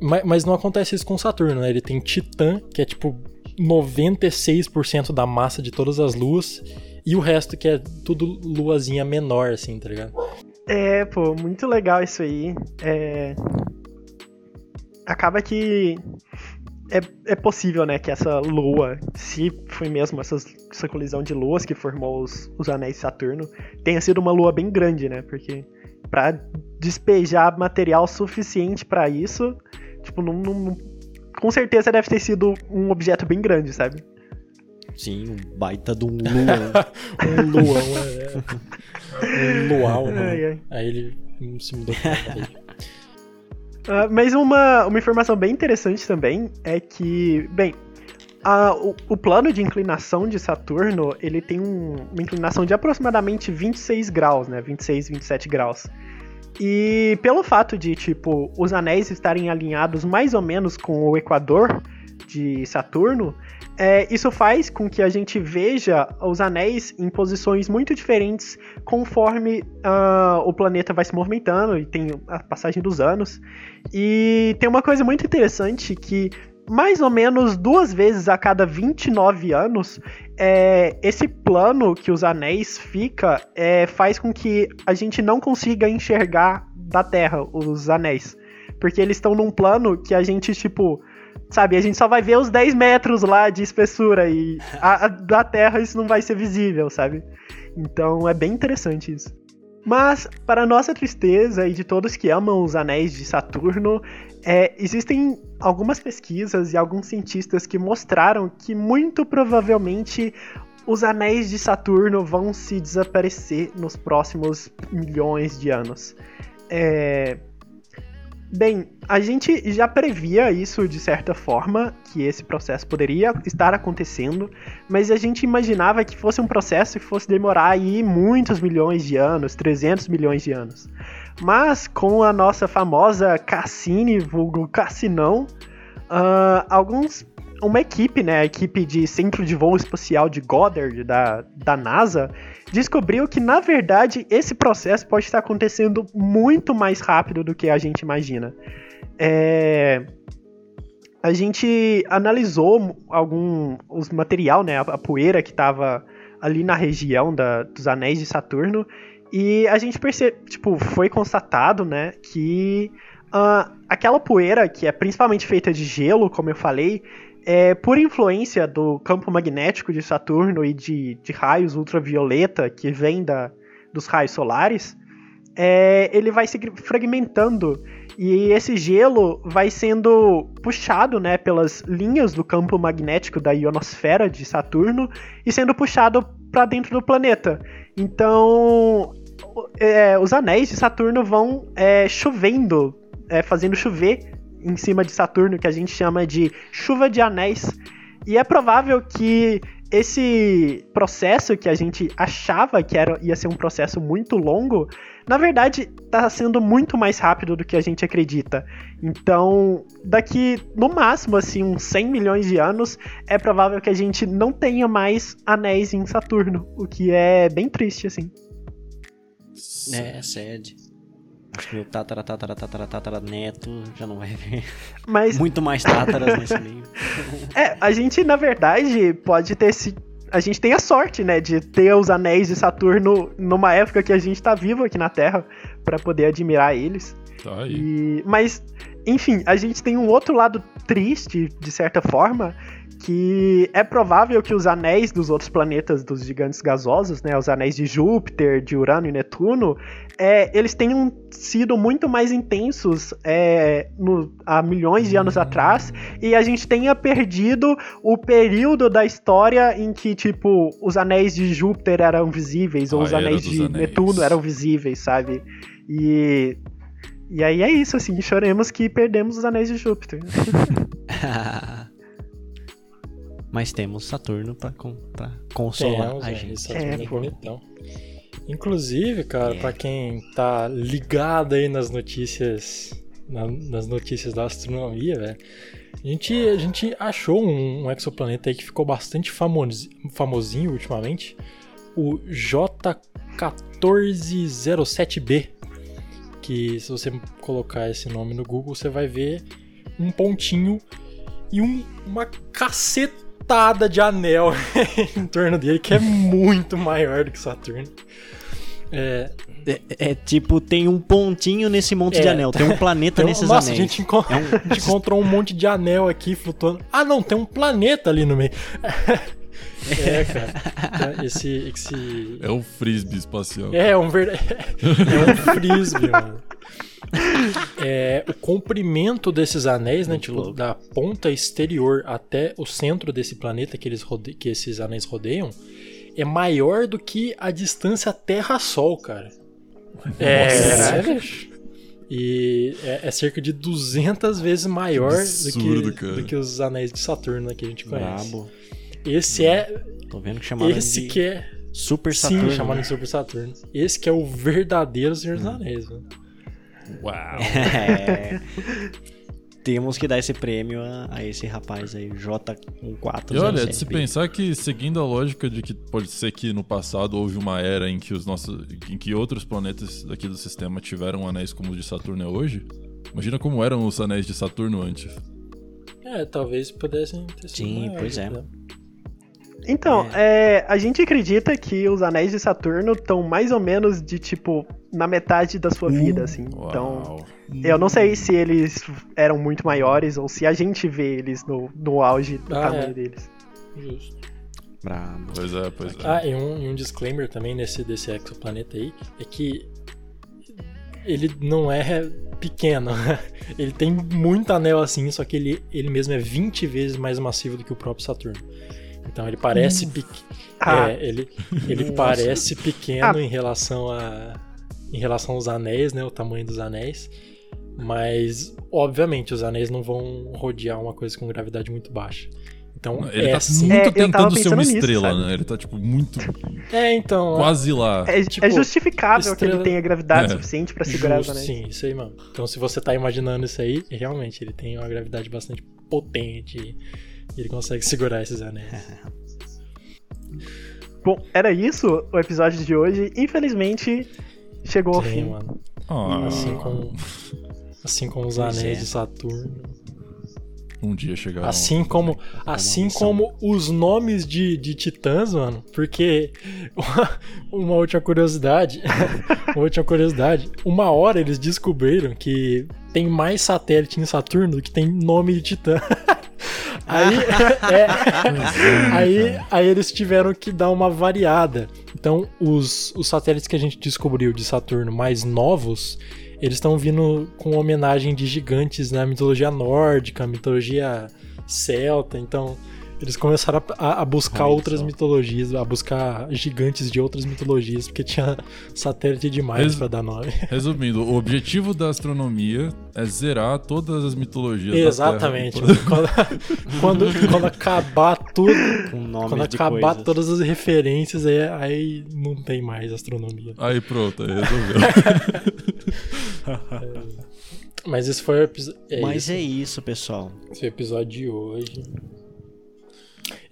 Ma- Mas não acontece isso com Saturno, né? Ele tem Titã, que é tipo 96% da massa de todas as luas, E o resto que é tudo luazinha menor, assim, tá ligado? É, pô, muito legal isso aí. É... Acaba que é, é possível, né, que essa lua, se foi mesmo essas, essa colisão de luas que formou os, os anéis de Saturno, tenha sido uma lua bem grande, né? Porque para despejar material suficiente para isso, tipo, não, não, com certeza deve ter sido um objeto bem grande, sabe? Sim, um baita de [LAUGHS] um luão. um luão, é. Um luau, né? Ai, ai. Aí ele se mudou Uh, [LAUGHS] mas uma, uma informação bem interessante também é que, bem, a, o, o, plano de inclinação de Saturno, ele tem um, uma inclinação de aproximadamente 26 graus, né? 26, 27 graus. E pelo fato de, tipo, os anéis estarem alinhados mais ou menos com o equador de Saturno, é, isso faz com que a gente veja os anéis em posições muito diferentes conforme uh, o planeta vai se movimentando e tem a passagem dos anos. E tem uma coisa muito interessante que mais ou menos duas vezes a cada 29 anos, é, esse plano que os anéis fica é, faz com que a gente não consiga enxergar da Terra os anéis. Porque eles estão num plano que a gente, tipo, sabe, a gente só vai ver os 10 metros lá de espessura e a, a, da Terra isso não vai ser visível, sabe? Então é bem interessante isso. Mas, para nossa tristeza e de todos que amam os anéis de Saturno, é, existem algumas pesquisas e alguns cientistas que mostraram que muito provavelmente os anéis de Saturno vão se desaparecer nos próximos milhões de anos. É, Bem, a gente já previa isso de certa forma, que esse processo poderia estar acontecendo, mas a gente imaginava que fosse um processo que fosse demorar aí muitos milhões de anos, 300 milhões de anos. Mas com a nossa famosa Cassini, vulgo Cassinão, uh, alguns uma equipe, né, a equipe de Centro de Voo Espacial de Goddard da, da NASA, descobriu que, na verdade, esse processo pode estar acontecendo muito mais rápido do que a gente imagina. É... A gente analisou algum os material, né, a, poeira que estava ali na região da, dos anéis de Saturno, e a gente percebe, tipo, foi constatado, né, que uh, aquela poeira, que é principalmente feita de gelo, como eu falei, é, por influência do campo magnético de Saturno e de, de raios ultravioleta que vem da, dos raios solares, é, ele vai se fragmentando e esse gelo vai sendo puxado né, pelas linhas do campo magnético da ionosfera de Saturno e sendo puxado para dentro do planeta. Então, é, os anéis de Saturno vão é, chovendo, é, fazendo chover em cima de Saturno que a gente chama de chuva de anéis. E é provável que esse processo que a gente achava que era, ia ser um processo muito longo, na verdade está sendo muito mais rápido do que a gente acredita. Então, daqui no máximo assim uns 100 milhões de anos, é provável que a gente não tenha mais anéis em Saturno, o que é bem triste assim. É, sede. Acho que meu tatara, tatara, tatara, tatara neto já não vai ver Mas... muito mais tátaras nesse [LAUGHS] meio. É, a gente, na verdade, pode ter se. A gente tem a sorte, né, de ter os anéis de Saturno numa época que a gente tá vivo aqui na Terra para poder admirar eles. Tá aí. E... Mas, enfim, a gente tem um outro lado triste, de certa forma, que é provável que os anéis dos outros planetas dos gigantes gasosos, né, os anéis de Júpiter, de Urano e Netuno, é, eles tenham sido muito mais intensos é, no, há milhões de anos atrás e a gente tenha perdido o período da história em que, tipo, os anéis de Júpiter eram visíveis ou os anéis de anéis. Netuno eram visíveis, sabe? E e aí é isso, assim, choremos que perdemos os anéis de Júpiter. [LAUGHS] Mas temos Saturno pra, pra consolar temos, a é, gente. Saturno é, bonitão. Inclusive, cara, é. para quem tá ligado aí nas notícias, na, nas notícias da astronomia, velho, a gente, a gente achou um, um, exoplaneta aí que ficou bastante famos, famosinho ultimamente, o J1407b, que se você colocar esse nome no Google, você vai ver um pontinho e um, uma caceta cacetada de anel [LAUGHS] em torno dele, que é muito maior do que Saturno. É, É, é tipo, tem um pontinho nesse monte É. de anel, tem um planeta [LAUGHS] tem um- nesses nossa, a anéis. gente, enco- É um- [LAUGHS] a gente encontrou um monte de anel aqui flutuando. Ah, não, tem um planeta ali no meio. é, cara. Esse. esse... É o frisbee espacial. É, um verdade. É um frisbee, mano. É, o comprimento desses anéis, né? Tipo, da ponta exterior até o centro desse planeta que, eles rode... que esses anéis rodeiam, é maior do que a distância Terra-Sol, cara. É, Sério? E é, é cerca de 200 vezes maior do Absurdo, que, cara. do que os anéis de Saturno né, que a gente conhece. Brabo. Esse é. Tô vendo que chamaram Esse de que é. Super Saturno. Sim, chamado de Super Saturno. Esse que é o verdadeiro Senhor dos Anéis, mano. Uau. [LAUGHS] É. Temos que dar esse prêmio a, a esse rapaz aí, J14. E olha, de se pensar que, seguindo a lógica de que pode ser que no passado houve uma era em que os nossos. em que outros planetas daqui do sistema tiveram anéis como o de Saturno é hoje. Imagina como eram os anéis de Saturno antes. É, talvez pudessem ter sido Sim, pois é. Né? Então, é, a gente acredita que os anéis de Saturno estão mais ou menos de tipo na metade da sua vida, assim. Então, Uau. eu não sei se eles eram muito maiores ou se a gente vê eles no, no auge do Ah, tamanho é. deles. Justo. Brabo. Pois é, pois é. Ah, e um, e um disclaimer também nesse desse exoplaneta aí é que ele não é pequeno. [LAUGHS] ele tem muito anel assim, só que ele, ele mesmo é 20 vezes mais massivo do que o próprio Saturno. Então ele parece pequeno. Ah. É, ele, ele Nossa. parece pequeno Ah. em relação a em relação aos anéis, né, o tamanho dos anéis. Mas obviamente os anéis não vão rodear uma coisa com gravidade muito baixa. Então Ele é tá sim. muito É, tentando ser uma nisso, estrela, sabe? né? Ele tá, tipo, muito. É, então. quase lá. É, Tipo, é justificável que estrela- ele tenha gravidade É. suficiente pra segurar os anéis. Sim, isso aí, mano. Então, se você tá imaginando isso aí, realmente ele tem uma gravidade bastante potente e ele consegue segurar esses anéis. [LAUGHS] Bom, era isso o episódio de hoje. Infelizmente, chegou ao Tem, fim. mano. Ah, Assim como, assim como os Pois anéis é. de Saturno. um dia chegará. Assim como, assim como os nomes de, de titãs, mano. Porque [LAUGHS] uma última curiosidade, [LAUGHS] uma última curiosidade. Uma hora eles descobriram que tem mais satélite em Saturno do que tem nome de titã. [LAUGHS] Aí, é, aí, aí eles tiveram que dar uma variada. Então, os, os satélites que a gente descobriu de Saturno mais novos, eles estão vindo com homenagem de gigantes na mitologia nórdica, mitologia celta. Então, eles começaram a, a buscar Olha outras só. mitologias, a buscar gigantes de outras mitologias, porque tinha satélite demais Res- pra dar nome. [LAUGHS] Resumindo, o objetivo da astronomia é zerar todas as mitologias. da Exatamente. Terra. quando, [LAUGHS] quando, quando acabar tudo, Quando de acabar coisas. todas as referências, aí, aí não tem mais astronomia. Aí pronto, aí resolveu. [LAUGHS] Mas esse foi o episódio. É Mas isso. é isso, pessoal. Esse é o episódio de hoje.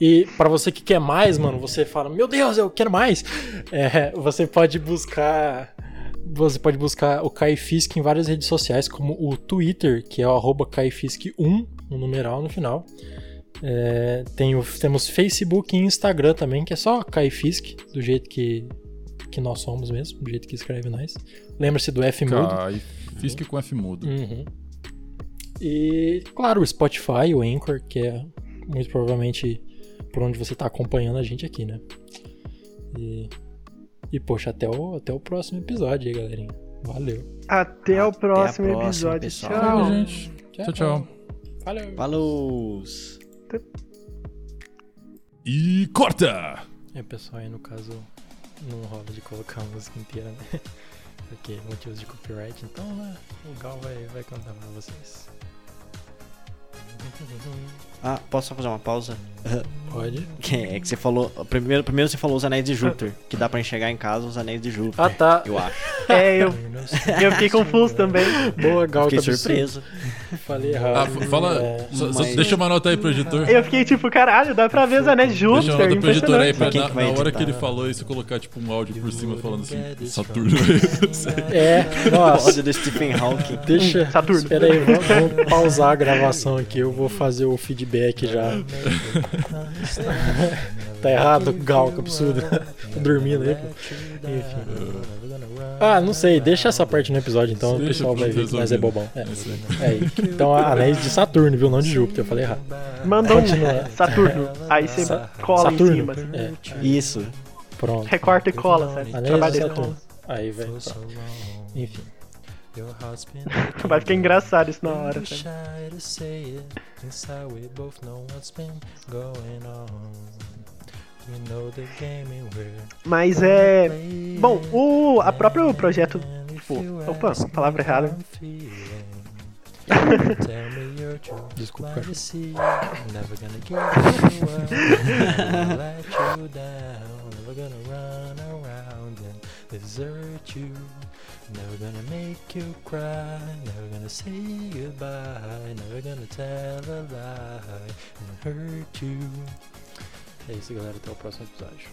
E pra você que quer mais, mano, você fala, meu Deus, eu quero mais. É, você pode buscar. Você pode buscar o Kaifisk em várias redes sociais, como o Twitter, que é o arroba Kaifisk1, um numeral no final. É, tem o- temos Facebook e Instagram também, que é só Kaifisk, do jeito que, que nós somos mesmo, do jeito que escreve nós. Lembra-se do F mudo. Fiz que com F mudo. Uhum. E, claro, o Spotify, o Anchor, que é muito provavelmente por onde você tá acompanhando a gente aqui, né? E, e poxa, até o, até o próximo episódio aí, galerinha. Valeu. Até o Até a próximo próxima, episódio. pessoal. Tchau. Tchau, gente. Tchau, tchau. Valeu. Falou! E corta! E o pessoal aí, no caso, não rola de colocar a música inteira, né? [LAUGHS] Porque motivos de copyright, então né, o Gal vai, vai cantar pra vocês. Ah, posso só fazer uma pausa? [LAUGHS] Pode. Que É que você falou. Primeiro, primeiro você falou os anéis de Júpiter, [LAUGHS] que dá pra enxergar em casa os anéis de Júpiter. Ah, tá. Eu acho. [LAUGHS] É, eu, eu fiquei confuso também. Boa, Gal. Fiquei tá surpreso. Falei Ah, errado. f- fala. É. só- só mas- deixa uma nota aí pro editor. Eu fiquei tipo, caralho, dá pra ver os anéis de Deixa uma Júpiter. nota pro editor aí, pra na, na hora que ele falou isso, colocar tipo um áudio por cima falando assim, Saturno. É, nossa. Ódio do Stephen Hawking. Deixa. Saturno. Espera aí, vamos, vamos pausar a gravação aqui. Eu vou fazer o feedback feedback já. [LAUGHS] tá errado, Gal, que absurdo. [LAUGHS] Tô dormindo aí, pô. Enfim. Ah, não sei, deixa essa parte no episódio então, o Deixa pessoal vai ver que nós é bobão. É. É aí. Então, anéis de Saturno, viu? Não de Júpiter, eu falei errado. Manda um. Saturno. Aí você Sa- cola Saturno. em cima. assim. É, Isso. pronto. Recorta e cola, sabe? Anéis Trabalho de Saturno. cola. Aí, velho. Enfim. Vai ficar [LAUGHS] engraçado isso na hora, sabe? shy to say it. Inside we both know what's been going on. We know the game we're Mas é. Bom, o a próprio projeto. Tipo, opa, palavra errada. [LAUGHS] Desculpa, Like never gonna make you cry, never gonna say goodbye, never gonna tell a lie and hurt you. É isso, galera. Até o próximo episódio.